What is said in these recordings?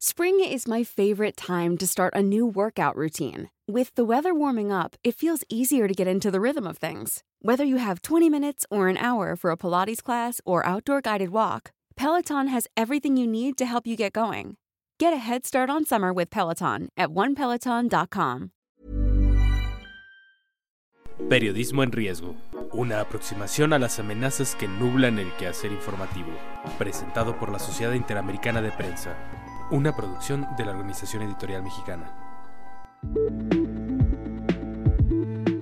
Spring is my favorite time to start a new workout routine. With the weather warming up, it feels easier to get into the rhythm of things. Whether you have 20 minutes or an hour for a Pilates class or outdoor guided walk, Peloton has everything you need to help you get going. Get a head start on summer with Peloton at onepeloton.com. Periodismo en riesgo. Una aproximación a las amenazas que nublan el quehacer informativo. Presentado por la Sociedad Interamericana de Prensa. Una producción de la Organización Editorial Mexicana.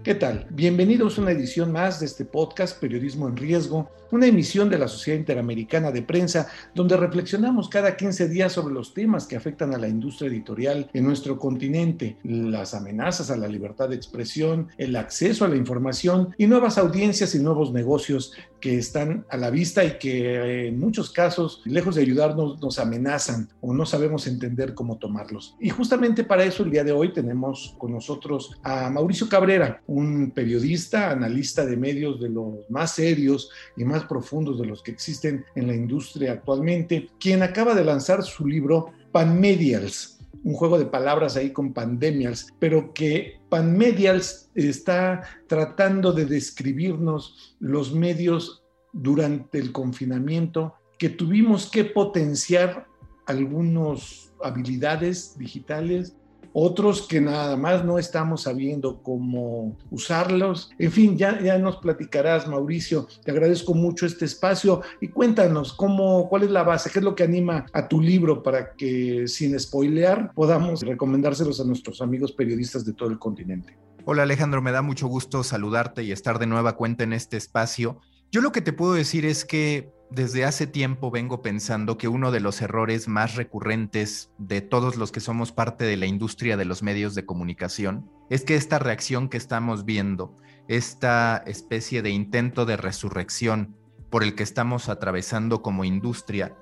¿Qué tal? Bienvenidos a una edición más de este podcast Periodismo en Riesgo, una emisión de la Sociedad Interamericana de Prensa, donde reflexionamos cada 15 días sobre los temas que afectan a la industria editorial en nuestro continente, las amenazas a la libertad de expresión, el acceso a la información y nuevas audiencias y nuevos negocios que están a la vista y que eh, en muchos casos, lejos de ayudarnos, nos amenazan o no sabemos entender cómo tomarlos. Y justamente para eso el día de hoy tenemos con nosotros a Mauricio Cabrera, un periodista, analista de medios de los más serios y más profundos de los que existen en la industria actualmente, quien acaba de lanzar su libro Panmedials, un juego de palabras ahí con pandemials, pero que Panmedials está tratando de describirnos los medios durante el confinamiento que tuvimos que potenciar algunas habilidades digitales otros que nada más no estamos sabiendo cómo usarlos. En fin, ya, ya nos platicarás, Mauricio. Te agradezco mucho este espacio y cuéntanos cómo, cuál es la base, qué es lo que anima a tu libro para que sin spoilear podamos recomendárselos a nuestros amigos periodistas de todo el continente. Hola Alejandro, me da mucho gusto saludarte y estar de nueva cuenta en este espacio. Yo lo que te puedo decir es que desde hace tiempo vengo pensando que uno de los errores más recurrentes de todos los que somos parte de la industria de los medios de comunicación es que esta reacción que estamos viendo, esta especie de intento de resurrección por el que estamos atravesando como industria,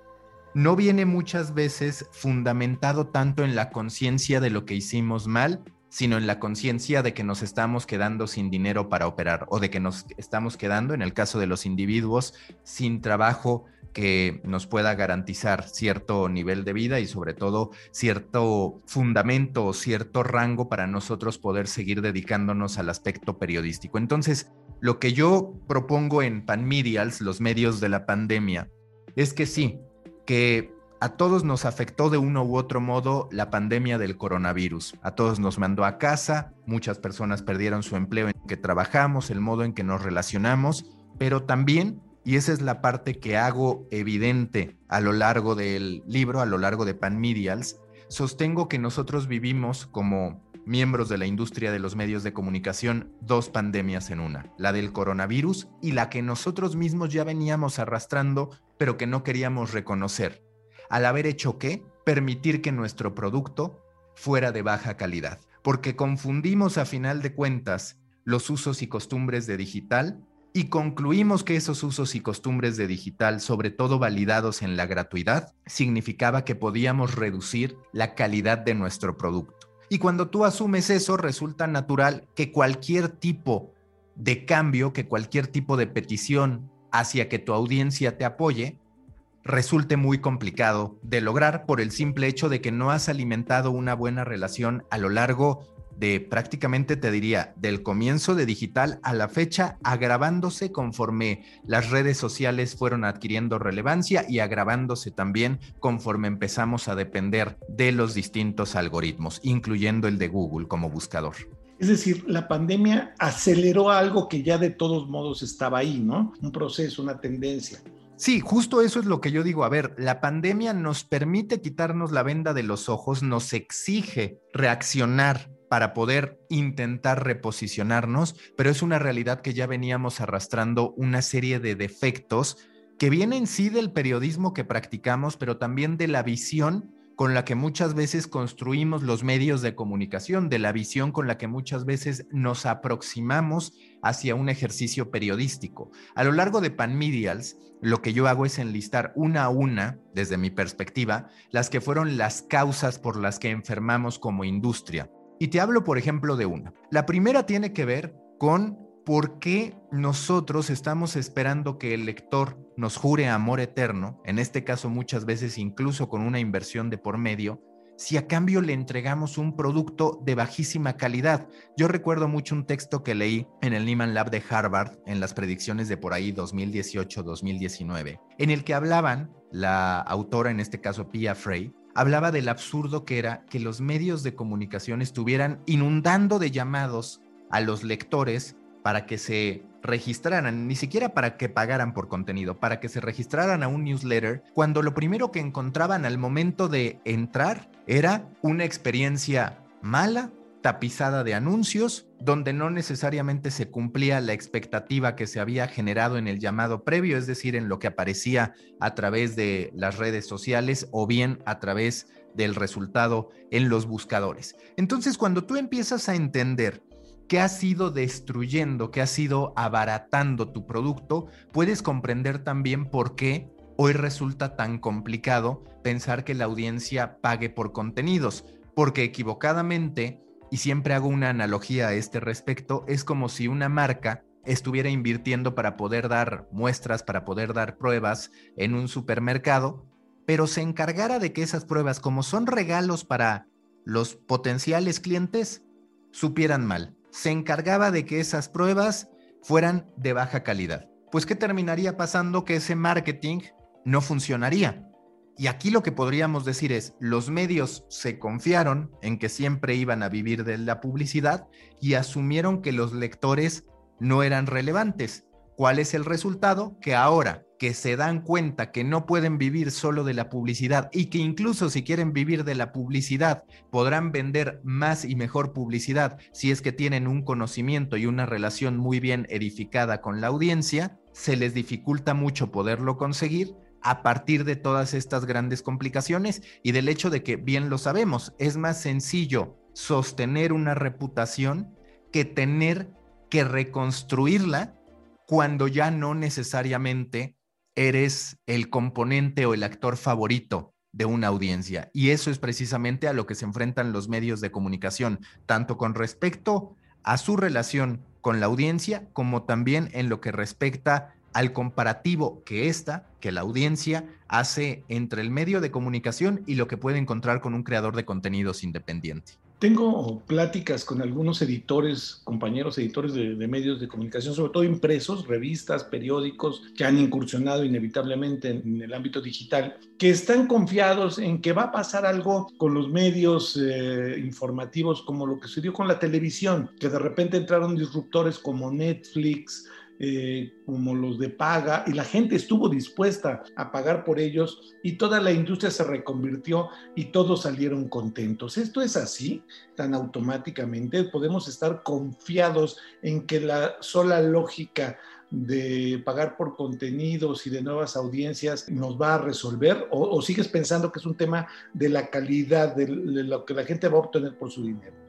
no viene muchas veces fundamentado tanto en la conciencia de lo que hicimos mal, sino en la conciencia de que nos estamos quedando sin dinero para operar o de que nos estamos quedando, en el caso de los individuos, sin trabajo que nos pueda garantizar cierto nivel de vida y sobre todo cierto fundamento o cierto rango para nosotros poder seguir dedicándonos al aspecto periodístico. Entonces, lo que yo propongo en Panmedials, los medios de la pandemia, es que sí, que a todos nos afectó de uno u otro modo la pandemia del coronavirus. A todos nos mandó a casa, muchas personas perdieron su empleo en que trabajamos, el modo en que nos relacionamos, pero también, y esa es la parte que hago evidente a lo largo del libro, a lo largo de Pan Medials, sostengo que nosotros vivimos como miembros de la industria de los medios de comunicación dos pandemias en una, la del coronavirus y la que nosotros mismos ya veníamos arrastrando, pero que no queríamos reconocer al haber hecho qué? Permitir que nuestro producto fuera de baja calidad, porque confundimos a final de cuentas los usos y costumbres de digital y concluimos que esos usos y costumbres de digital, sobre todo validados en la gratuidad, significaba que podíamos reducir la calidad de nuestro producto. Y cuando tú asumes eso, resulta natural que cualquier tipo de cambio, que cualquier tipo de petición hacia que tu audiencia te apoye, resulte muy complicado de lograr por el simple hecho de que no has alimentado una buena relación a lo largo de prácticamente, te diría, del comienzo de digital a la fecha, agravándose conforme las redes sociales fueron adquiriendo relevancia y agravándose también conforme empezamos a depender de los distintos algoritmos, incluyendo el de Google como buscador. Es decir, la pandemia aceleró algo que ya de todos modos estaba ahí, ¿no? Un proceso, una tendencia. Sí, justo eso es lo que yo digo. A ver, la pandemia nos permite quitarnos la venda de los ojos, nos exige reaccionar para poder intentar reposicionarnos, pero es una realidad que ya veníamos arrastrando una serie de defectos que vienen sí del periodismo que practicamos, pero también de la visión con la que muchas veces construimos los medios de comunicación, de la visión con la que muchas veces nos aproximamos hacia un ejercicio periodístico. A lo largo de Panmedials, lo que yo hago es enlistar una a una, desde mi perspectiva, las que fueron las causas por las que enfermamos como industria. Y te hablo, por ejemplo, de una. La primera tiene que ver con ¿por qué nosotros estamos esperando que el lector nos jure amor eterno, en este caso muchas veces incluso con una inversión de por medio, si a cambio le entregamos un producto de bajísima calidad. Yo recuerdo mucho un texto que leí en el Neiman Lab de Harvard en las predicciones de por ahí 2018-2019, en el que hablaban, la autora, en este caso Pia Frey, hablaba del absurdo que era que los medios de comunicación estuvieran inundando de llamados a los lectores para que se registraran, ni siquiera para que pagaran por contenido, para que se registraran a un newsletter, cuando lo primero que encontraban al momento de entrar era una experiencia mala, tapizada de anuncios, donde no necesariamente se cumplía la expectativa que se había generado en el llamado previo, es decir, en lo que aparecía a través de las redes sociales o bien a través del resultado en los buscadores. Entonces, cuando tú empiezas a entender que has ido destruyendo, que has ido abaratando tu producto, puedes comprender también por qué hoy resulta tan complicado pensar que la audiencia pague por contenidos, porque equivocadamente, y siempre hago una analogía a este respecto, es como si una marca estuviera invirtiendo para poder dar muestras, para poder dar pruebas en un supermercado, pero se encargara de que esas pruebas, como son regalos para los potenciales clientes, supieran mal se encargaba de que esas pruebas fueran de baja calidad. Pues ¿qué terminaría pasando? Que ese marketing no funcionaría. Y aquí lo que podríamos decir es, los medios se confiaron en que siempre iban a vivir de la publicidad y asumieron que los lectores no eran relevantes. ¿Cuál es el resultado? Que ahora que se dan cuenta que no pueden vivir solo de la publicidad y que incluso si quieren vivir de la publicidad podrán vender más y mejor publicidad si es que tienen un conocimiento y una relación muy bien edificada con la audiencia, se les dificulta mucho poderlo conseguir a partir de todas estas grandes complicaciones y del hecho de que, bien lo sabemos, es más sencillo sostener una reputación que tener que reconstruirla cuando ya no necesariamente eres el componente o el actor favorito de una audiencia. Y eso es precisamente a lo que se enfrentan los medios de comunicación, tanto con respecto a su relación con la audiencia, como también en lo que respecta al comparativo que esta, que la audiencia, hace entre el medio de comunicación y lo que puede encontrar con un creador de contenidos independiente. Tengo pláticas con algunos editores, compañeros editores de, medios de comunicación, sobre todo impresos, revistas, periódicos, que han incursionado inevitablemente en, el ámbito digital, que están confiados en que va a pasar algo con los medios eh, informativos como lo que sucedió con la televisión, que de repente entraron disruptores como Netflix, eh, como los de paga y la gente estuvo dispuesta a pagar por ellos y toda la industria se reconvirtió y todos salieron contentos. Esto es así, tan automáticamente. Podemos estar confiados en que la sola lógica de pagar por contenidos y de nuevas audiencias nos va a resolver o, sigues pensando que es un tema de la calidad de lo que la gente va a obtener por su dinero?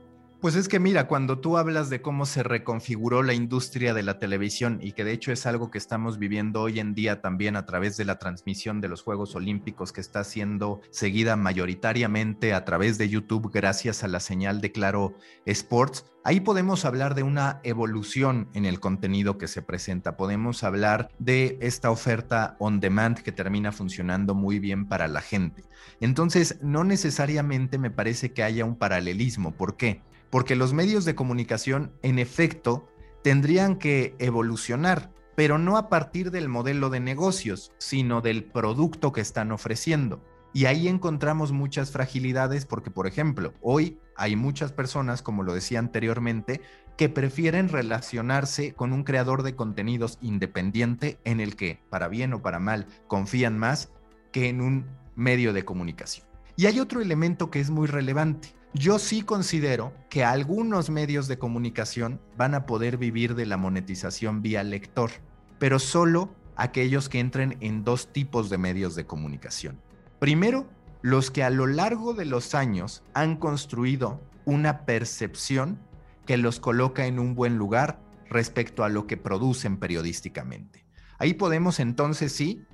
Pues es que mira, cuando tú hablas de cómo se reconfiguró la industria de la televisión y que de hecho es algo que estamos viviendo hoy en día también a través de la transmisión de los Juegos Olímpicos que está siendo seguida mayoritariamente a través de YouTube gracias a la señal de Claro Sports, ahí podemos hablar de una evolución en el contenido que se presenta. Podemos hablar de esta oferta on demand que termina funcionando muy bien para la gente. Entonces, no necesariamente me parece que haya un paralelismo. ¿Por qué? Porque los medios de comunicación, en efecto, tendrían que evolucionar, pero no a partir del modelo de negocios, sino del producto que están ofreciendo. Y ahí encontramos muchas fragilidades porque, por ejemplo, hoy hay muchas personas, como lo decía anteriormente, que prefieren relacionarse con un creador de contenidos independiente en el que, para bien o para mal, confían más que en un medio de comunicación. Y hay otro elemento que es muy relevante. Yo sí considero que algunos medios de comunicación van a poder vivir de la monetización vía lector, pero solo aquellos que entren en dos tipos de medios de comunicación. Primero, los que a lo largo de los años han construido una percepción que los coloca en un buen lugar respecto a lo que producen periodísticamente. Ahí podemos entonces sí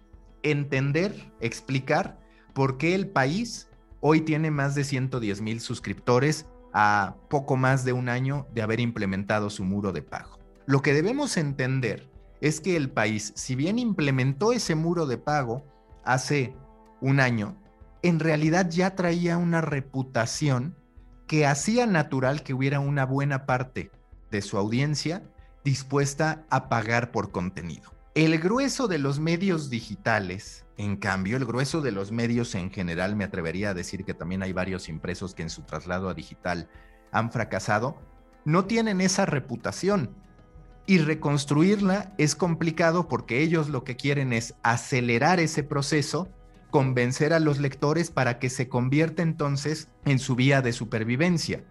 entender, explicar por qué el país Hoy tiene más de 110 mil suscriptores a poco más de un año de haber implementado su muro de pago. Lo que debemos entender es que el país, si bien implementó ese muro de pago hace un año, en realidad ya traía una reputación que hacía natural que hubiera una buena parte de su audiencia dispuesta a pagar por contenido. El grueso de los medios digitales, en cambio, el grueso de los medios en general, me atrevería a decir que también hay varios impresos que en su traslado a digital han fracasado, no tienen esa reputación. Y reconstruirla es complicado porque ellos lo que quieren es acelerar ese proceso convencer a los lectores para que se convierta entonces en su vía de supervivencia.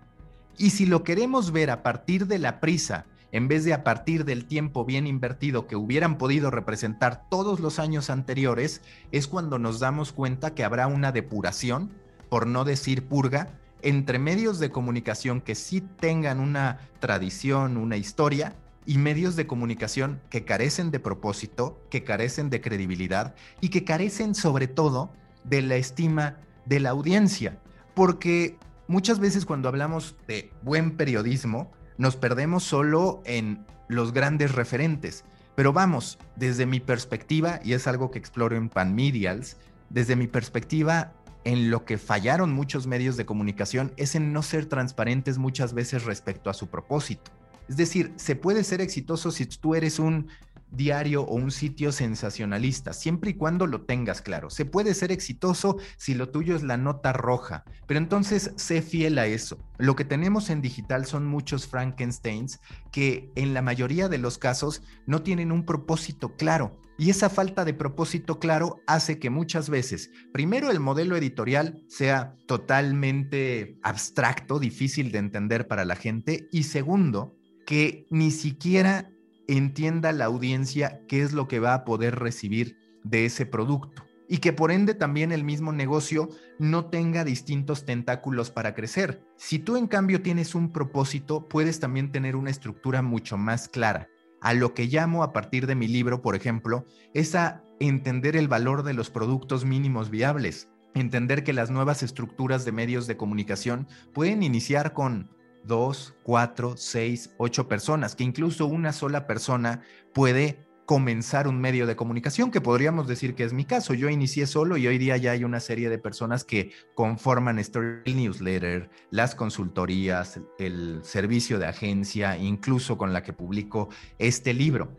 Y si lo queremos ver a partir de la prisa, en vez de a partir del tiempo bien invertido que hubieran podido representar todos los años anteriores, es cuando nos damos cuenta que habrá una depuración, por no decir purga, entre medios de comunicación que sí tengan una tradición, una historia, y medios de comunicación que carecen de propósito, que carecen de credibilidad y que carecen sobre todo de la estima de la audiencia. Porque muchas veces cuando hablamos de buen periodismo, nos perdemos solo en los grandes referentes. Pero vamos, desde mi perspectiva, y es algo que exploro en Pan Medials, desde mi perspectiva, en lo que fallaron muchos medios de comunicación es en no ser transparentes muchas veces respecto a su propósito. Es decir, se puede ser exitoso si tú eres un diario o un sitio sensacionalista, siempre y cuando lo tengas claro. Se puede ser exitoso si lo tuyo es la nota roja, pero entonces sé fiel a eso. Lo que tenemos en digital son muchos Frankensteins que en la mayoría de los casos no tienen un propósito claro. Y esa falta de propósito claro hace que muchas veces, primero, el modelo editorial sea totalmente abstracto, difícil de entender para la gente, y segundo, que ni siquiera entienda la audiencia qué es lo que va a poder recibir de ese producto y que por ende también el mismo negocio no tenga distintos tentáculos para crecer. Si tú en cambio tienes un propósito, puedes también tener una estructura mucho más clara. A lo que llamo a partir de mi libro, por ejemplo, es a entender el valor de los productos mínimos viables, entender que las nuevas estructuras de medios de comunicación pueden iniciar con dos, cuatro, seis, ocho personas, que incluso una sola persona puede comenzar un medio de comunicación, que podríamos decir que es mi caso. Yo inicié solo y hoy día ya hay una serie de personas que conforman Story Newsletter, las consultorías, el servicio de agencia, incluso con la que publico este libro.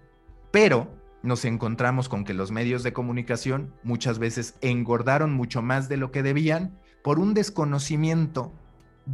Pero nos encontramos con que los medios de comunicación muchas veces engordaron mucho más de lo que debían por un desconocimiento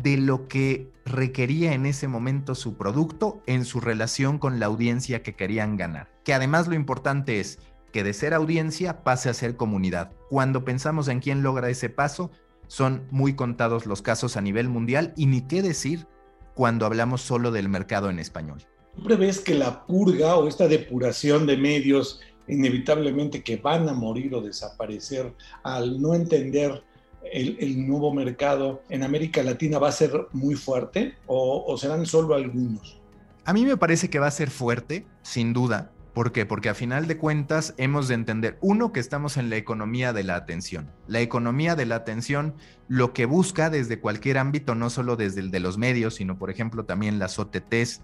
de lo que requería en ese momento su producto en su relación con la audiencia que querían ganar. Que además lo importante es que de ser audiencia pase a ser comunidad. Cuando pensamos en quién logra ese paso, son muy contados los casos a nivel mundial y ni qué decir cuando hablamos solo del mercado en español. ¿Tú prevés que la purga o esta depuración de medios inevitablemente que van a morir o desaparecer al no entender el, nuevo mercado en América Latina va a ser muy fuerte o, serán solo algunos? A mí me parece que va a ser fuerte, sin duda. ¿Por qué? Porque a final de cuentas hemos de entender, uno, que estamos en la economía de la atención. La economía de la atención lo que busca desde cualquier ámbito, no solo desde el de los medios, sino por ejemplo también las OTTs,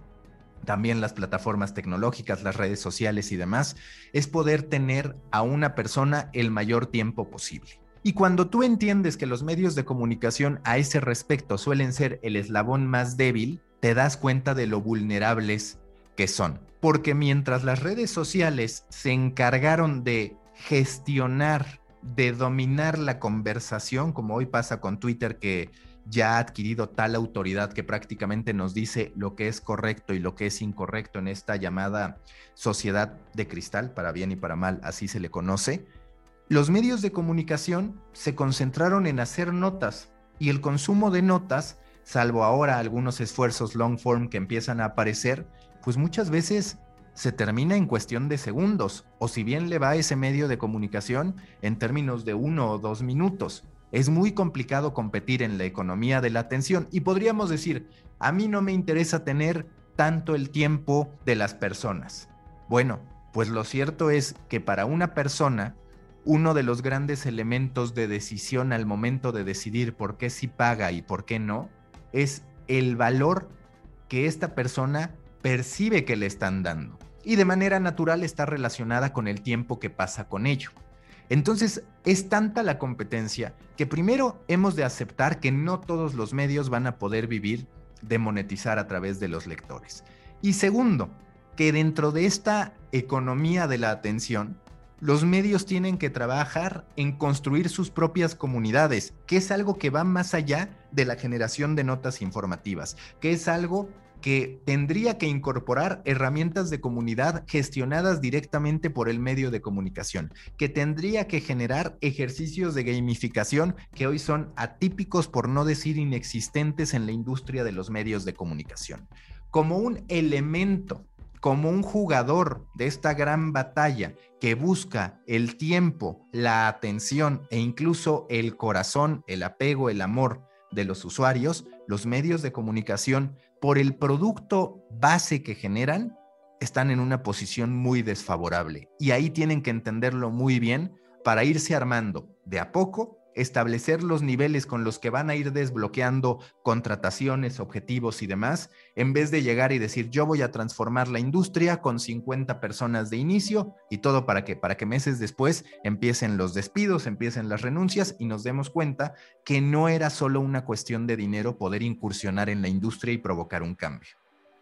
también las plataformas tecnológicas, las redes sociales y demás, es poder tener a una persona el mayor tiempo posible. Y cuando tú entiendes que los medios de comunicación a ese respecto suelen ser el eslabón más débil, te das cuenta de lo vulnerables que son. Porque mientras las redes sociales se encargaron de gestionar, de dominar la conversación, como hoy pasa con Twitter que ya ha adquirido tal autoridad que prácticamente nos dice lo que es correcto y lo que es incorrecto en esta llamada sociedad de cristal, para bien y para mal, así se le conoce, los medios de comunicación se concentraron en hacer notas y el consumo de notas, salvo ahora algunos esfuerzos long form que empiezan a aparecer, pues muchas veces se termina en cuestión de segundos, o si bien le va a ese medio de comunicación en términos de uno o dos minutos. Es muy complicado competir en la economía de la atención y podríamos decir, a mí no me interesa tener tanto el tiempo de las personas. Bueno, pues lo cierto es que para una persona uno de los grandes elementos de decisión al momento de decidir por qué sí paga y por qué no, es el valor que esta persona percibe que le están dando y de manera natural está relacionada con el tiempo que pasa con ello. Entonces, es tanta la competencia que primero hemos de aceptar que no todos los medios van a poder vivir de monetizar a través de los lectores. Y segundo, que dentro de esta economía de la atención, los medios tienen que trabajar en construir sus propias comunidades, que es algo que va más allá de la generación de notas informativas, que es algo que tendría que incorporar herramientas de comunidad gestionadas directamente por el medio de comunicación, que tendría que generar ejercicios de gamificación que hoy son atípicos, por no decir inexistentes en la industria de los medios de comunicación, como un elemento como un jugador de esta gran batalla que busca el tiempo, la atención e incluso el corazón, el apego, el amor de los usuarios, los medios de comunicación por el producto base que generan, están en una posición muy desfavorable. Y ahí tienen que entenderlo muy bien para irse armando de a poco, establecer los niveles con los que van a ir desbloqueando contrataciones, objetivos y demás, en vez de llegar y decir yo voy a transformar la industria con 50 personas de inicio y todo para que para que meses después empiecen los despidos, empiecen las renuncias y nos demos cuenta que no era solo una cuestión de dinero poder incursionar en la industria y provocar un cambio.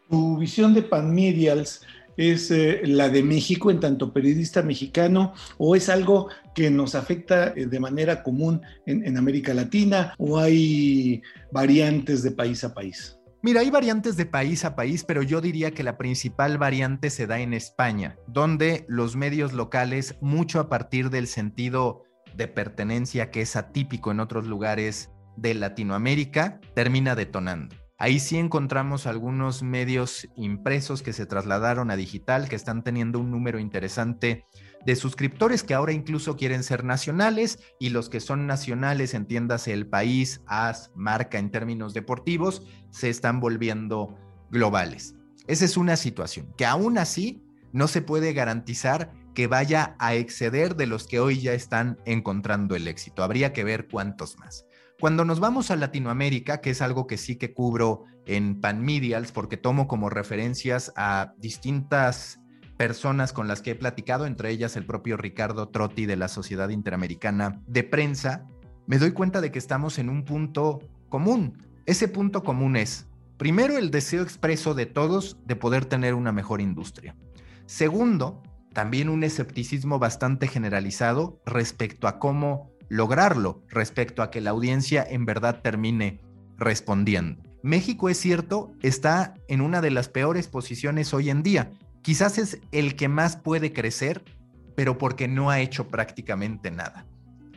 Tu visión de Panmedials es eh, la de México en tanto periodista mexicano o es algo que nos afecta eh, de manera común en, América Latina o hay variantes de país a país? Mira, hay variantes de país a país, pero yo diría que la principal variante se da en España, donde los medios locales, mucho a partir del sentido de pertenencia que es atípico en otros lugares de Latinoamérica, termina detonando. Ahí sí encontramos algunos medios impresos que se trasladaron a digital, que están teniendo un número interesante de suscriptores que ahora incluso quieren ser nacionales y los que son nacionales, entiéndase el país, AS, marca en términos deportivos, se están volviendo globales. Esa es una situación que aún así no se puede garantizar que vaya a exceder de los que hoy ya están encontrando el éxito. Habría que ver cuántos más. Cuando nos vamos a Latinoamérica, que es algo que sí que cubro en Panmedials, porque tomo como referencias a distintas personas con las que he platicado, entre ellas el propio Ricardo Trotti de la Sociedad Interamericana de Prensa, me doy cuenta de que estamos en un punto común. Ese punto común es, primero, el deseo expreso de todos de poder tener una mejor industria. Segundo, también un escepticismo bastante generalizado respecto a cómo lograrlo respecto a que la audiencia en verdad termine respondiendo. México, es cierto, está en una de las peores posiciones hoy en día. Quizás es el que más puede crecer, pero porque no ha hecho prácticamente nada.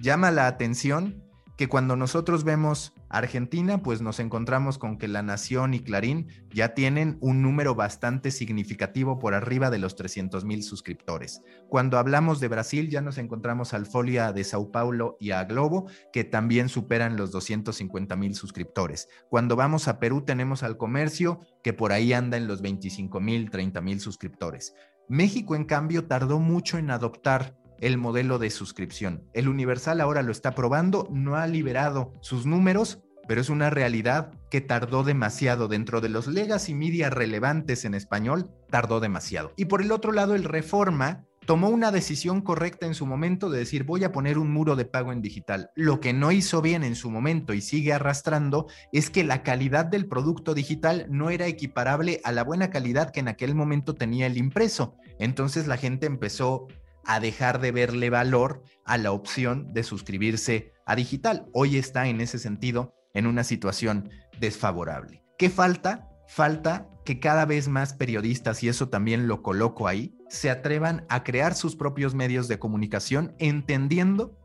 Llama la atención que cuando nosotros vemos Argentina, pues nos encontramos con que La Nación y Clarín ya tienen un número bastante significativo por arriba de los 300 mil suscriptores. Cuando hablamos de Brasil, ya nos encontramos al Folia de Sao Paulo y a Globo, que también superan los 250 mil suscriptores. Cuando vamos a Perú, tenemos al Comercio, que por ahí anda en los 25 mil, 30 mil suscriptores. México, en cambio, tardó mucho en adoptar el modelo de suscripción. El Universal ahora lo está probando, no ha liberado sus números, pero es una realidad que tardó demasiado dentro de los legacy media relevantes en español, tardó demasiado. Y por el otro lado, el Reforma tomó una decisión correcta en su momento de decir voy a poner un muro de pago en digital. Lo que no hizo bien en su momento y sigue arrastrando es que la calidad del producto digital no era equiparable a la buena calidad que en aquel momento tenía el impreso. Entonces la gente empezó a dejar de verle valor a la opción de suscribirse a digital. Hoy está en ese sentido en una situación desfavorable. ¿Qué falta? Falta que cada vez más periodistas, y eso también lo coloco ahí, se atrevan a crear sus propios medios de comunicación entendiendo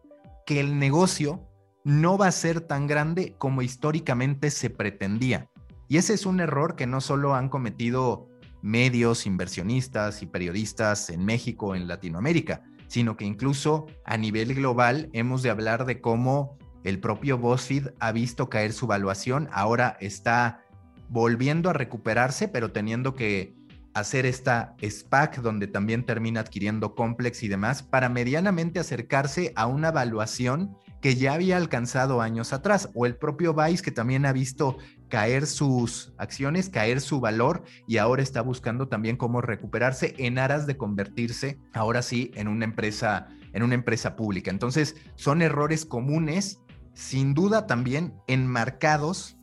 que el negocio no va a ser tan grande como históricamente se pretendía. Y ese es un error que no solo han cometido medios, inversionistas y periodistas en México, en Latinoamérica, sino que incluso a nivel global hemos de hablar de cómo el propio BuzzFeed ha visto caer su valuación, ahora está volviendo a recuperarse, pero teniendo que hacer esta SPAC donde también termina adquiriendo Complex y demás para medianamente acercarse a una valuación que ya había alcanzado años atrás, o el propio Vice que también ha visto caer sus acciones, caer su valor y ahora está buscando también cómo recuperarse en aras de convertirse ahora sí en una empresa en una empresa pública. Entonces, son errores comunes, sin duda también enmarcados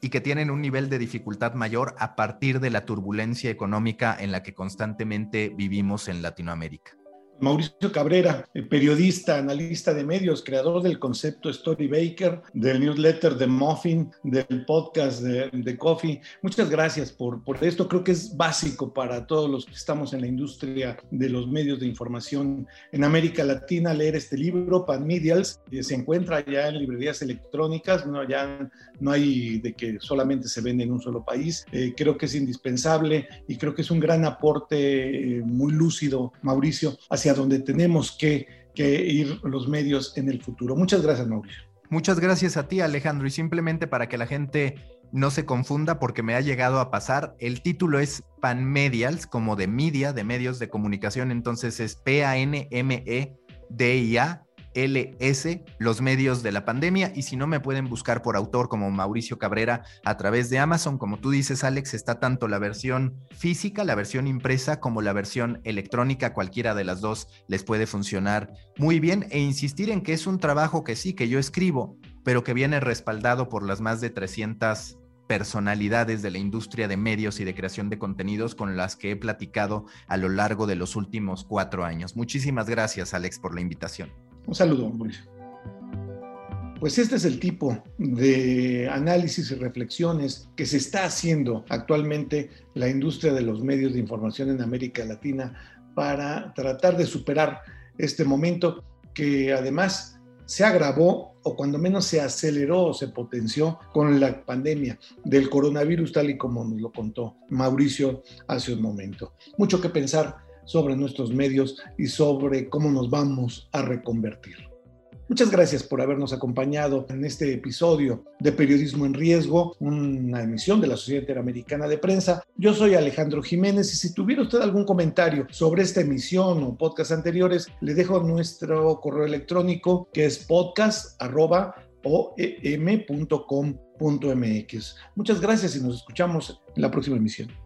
y que tienen un nivel de dificultad mayor a partir de la turbulencia económica en la que constantemente vivimos en Latinoamérica. Mauricio Cabrera, eh, periodista, analista de medios, creador del concepto Story Baker, del newsletter de Muffin, del podcast de, Coffee. Muchas gracias por, por esto. Creo que es básico para todos los que estamos en la industria de los medios de información en América Latina leer este libro, Pan Medials. Se encuentra ya en librerías electrónicas, no, ya no hay de que solamente se vende en un solo país. Eh, creo que es indispensable y creo que es un gran aporte eh, muy lúcido, Mauricio, hacia donde tenemos que, ir los medios en el futuro. Muchas gracias, Mauricio. Muchas gracias a ti, Alejandro. Y simplemente para que la gente no se confunda, porque me ha llegado a pasar, el título es Panmedials, como de media, de medios de comunicación. Entonces es P-A-N-M-E-D-I-A LS, los medios de la pandemia. Y si no, me pueden buscar por autor como Mauricio Cabrera a través de Amazon. Como tú dices, Alex, está tanto la versión física, la versión impresa, como la versión electrónica. Cualquiera de las dos les puede funcionar muy bien. E insistir en que es un trabajo que sí, que yo escribo, pero que viene respaldado por las más de 300 personalidades de la industria de medios y de creación de contenidos con las que he platicado a lo largo de los últimos cuatro años. Muchísimas gracias, Alex, por la invitación. Un saludo, Mauricio. Pues este es el tipo de análisis y reflexiones que se está haciendo actualmente la industria de los medios de información en América Latina para tratar de superar este momento que además se agravó o cuando menos se aceleró o se potenció con la pandemia del coronavirus tal y como nos lo contó Mauricio hace un momento. Mucho que pensar sobre nuestros medios y sobre cómo nos vamos a reconvertir. Muchas gracias por habernos acompañado en este episodio de Periodismo en Riesgo, una emisión de la Sociedad Interamericana de Prensa. Yo soy Alejandro Jiménez y si tuviera usted algún comentario sobre esta emisión o podcast anteriores, le dejo nuestro correo electrónico que es podcast.oem.com.mx. Muchas gracias y nos escuchamos en la próxima emisión.